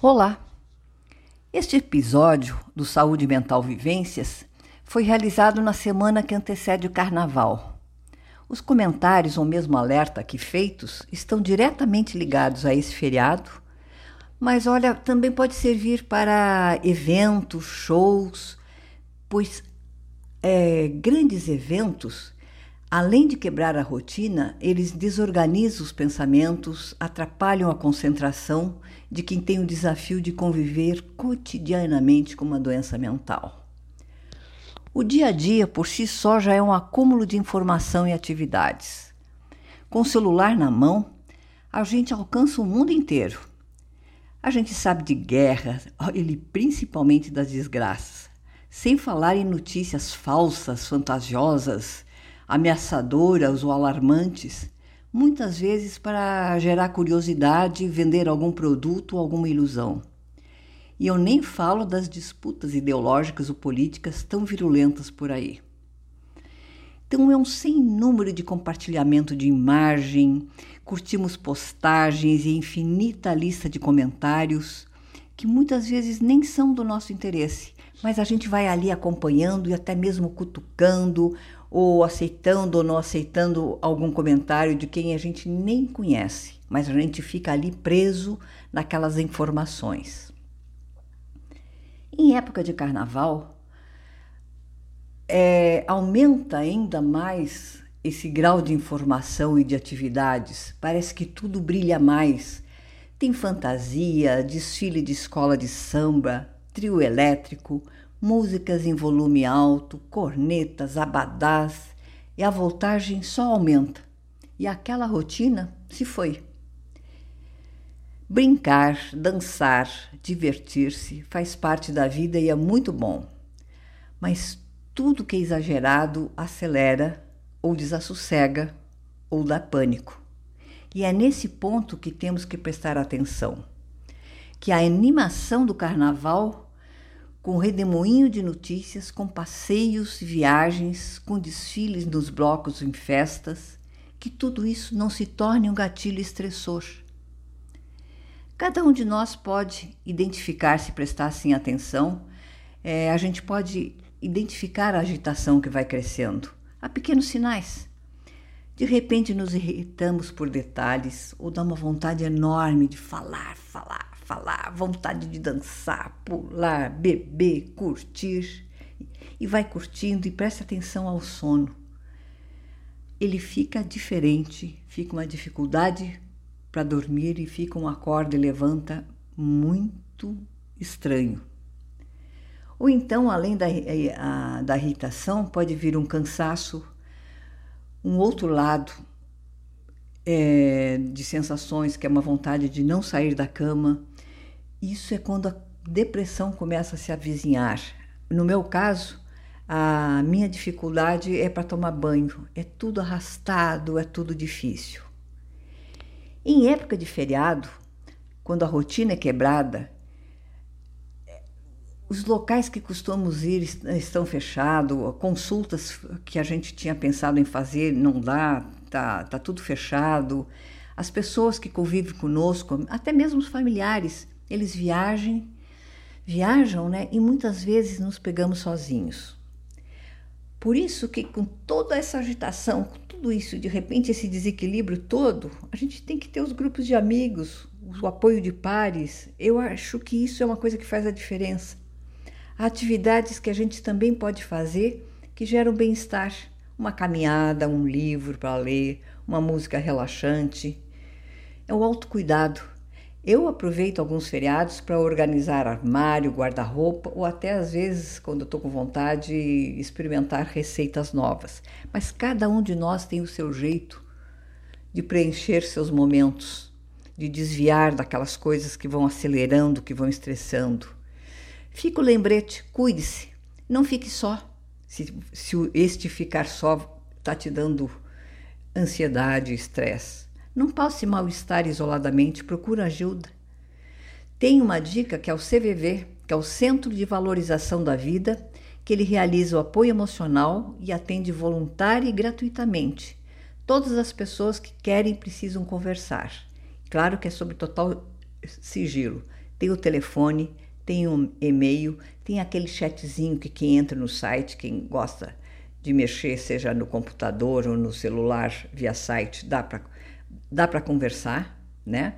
Olá! Este episódio do Saúde Mental Vivências foi realizado na semana que antecede o Carnaval. Os comentários ou mesmo alerta aqui feitos estão diretamente ligados a esse feriado, mas olha, também pode servir para eventos, shows, pois é, grandes eventos, além de quebrar a rotina, eles desorganizam os pensamentos, atrapalham a concentração de quem tem o desafio de conviver cotidianamente com uma doença mental. O dia a dia por si só já é um acúmulo de informação e atividades. Com o celular na mão, a gente alcança o mundo inteiro. A gente sabe de guerra, e principalmente das desgraças, sem falar em notícias falsas, fantasiosas, ameaçadoras ou alarmantes muitas vezes para gerar curiosidade, vender algum produto ou alguma ilusão. E eu nem falo das disputas ideológicas ou políticas tão virulentas por aí. Então é um sem número de compartilhamento de imagem, curtimos postagens e infinita lista de comentários que muitas vezes nem são do nosso interesse, mas a gente vai ali acompanhando e até mesmo cutucando ou aceitando ou não aceitando algum comentário de quem a gente nem conhece, mas a gente fica ali preso naquelas informações. Em época de carnaval, é, aumenta ainda mais esse grau de informação e de atividades. Parece que tudo brilha mais. Tem fantasia, desfile de escola de samba, trio elétrico, músicas em volume alto, cornetas, abadás, e a voltagem só aumenta. E aquela rotina se foi. Brincar, dançar, divertir-se faz parte da vida e é muito bom. Mas tudo que é exagerado acelera ou desassossega ou dá pânico. E é nesse ponto que temos que prestar atenção. Que a animação do carnaval com redemoinho de notícias, com passeios, viagens, com desfiles nos blocos em festas, que tudo isso não se torne um gatilho estressor. Cada um de nós pode identificar, se prestar assim atenção, é, a gente pode identificar a agitação que vai crescendo. Há pequenos sinais. De repente nos irritamos por detalhes ou dá uma vontade enorme de falar, falar, falar, vontade de dançar, pular, beber, curtir. E vai curtindo e preste atenção ao sono. Ele fica diferente, fica uma dificuldade para dormir e fica um acorda e levanta muito estranho. Ou então, além da, a, da irritação, pode vir um cansaço, um outro lado é, de sensações, que é uma vontade de não sair da cama, isso é quando a depressão começa a se avizinhar. No meu caso, a minha dificuldade é para tomar banho, é tudo arrastado, é tudo difícil. Em época de feriado, quando a rotina é quebrada, os locais que costumamos ir estão fechados, consultas que a gente tinha pensado em fazer não dá, tá, tá tudo fechado. As pessoas que convivem conosco, até mesmo os familiares, eles viajam, viajam, né? E muitas vezes nos pegamos sozinhos. Por isso que com toda essa agitação, com tudo isso, de repente esse desequilíbrio todo, a gente tem que ter os grupos de amigos, o apoio de pares. Eu acho que isso é uma coisa que faz a diferença. Há atividades que a gente também pode fazer que geram bem-estar. Uma caminhada, um livro para ler, uma música relaxante. É o autocuidado eu aproveito alguns feriados para organizar armário, guarda-roupa ou até às vezes, quando estou com vontade, experimentar receitas novas. Mas cada um de nós tem o seu jeito de preencher seus momentos, de desviar daquelas coisas que vão acelerando, que vão estressando. Fica o lembrete: cuide-se, não fique só. Se, se este ficar só está te dando ansiedade, estresse. Não passe mal-estar isoladamente, procura ajuda. Tem uma dica que é o CVV, que é o Centro de Valorização da Vida, que ele realiza o apoio emocional e atende voluntária e gratuitamente. Todas as pessoas que querem precisam conversar. Claro que é sob total sigilo. Tem o telefone, tem um e-mail, tem aquele chatzinho que quem entra no site, quem gosta de mexer, seja no computador ou no celular via site, dá para dá para conversar, né?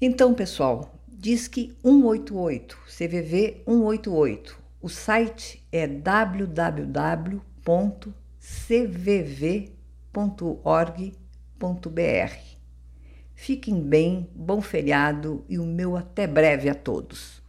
Então, pessoal, diz que 188, CVV 188. O site é www.cvv.org.br. Fiquem bem, bom feriado e o meu até breve a todos.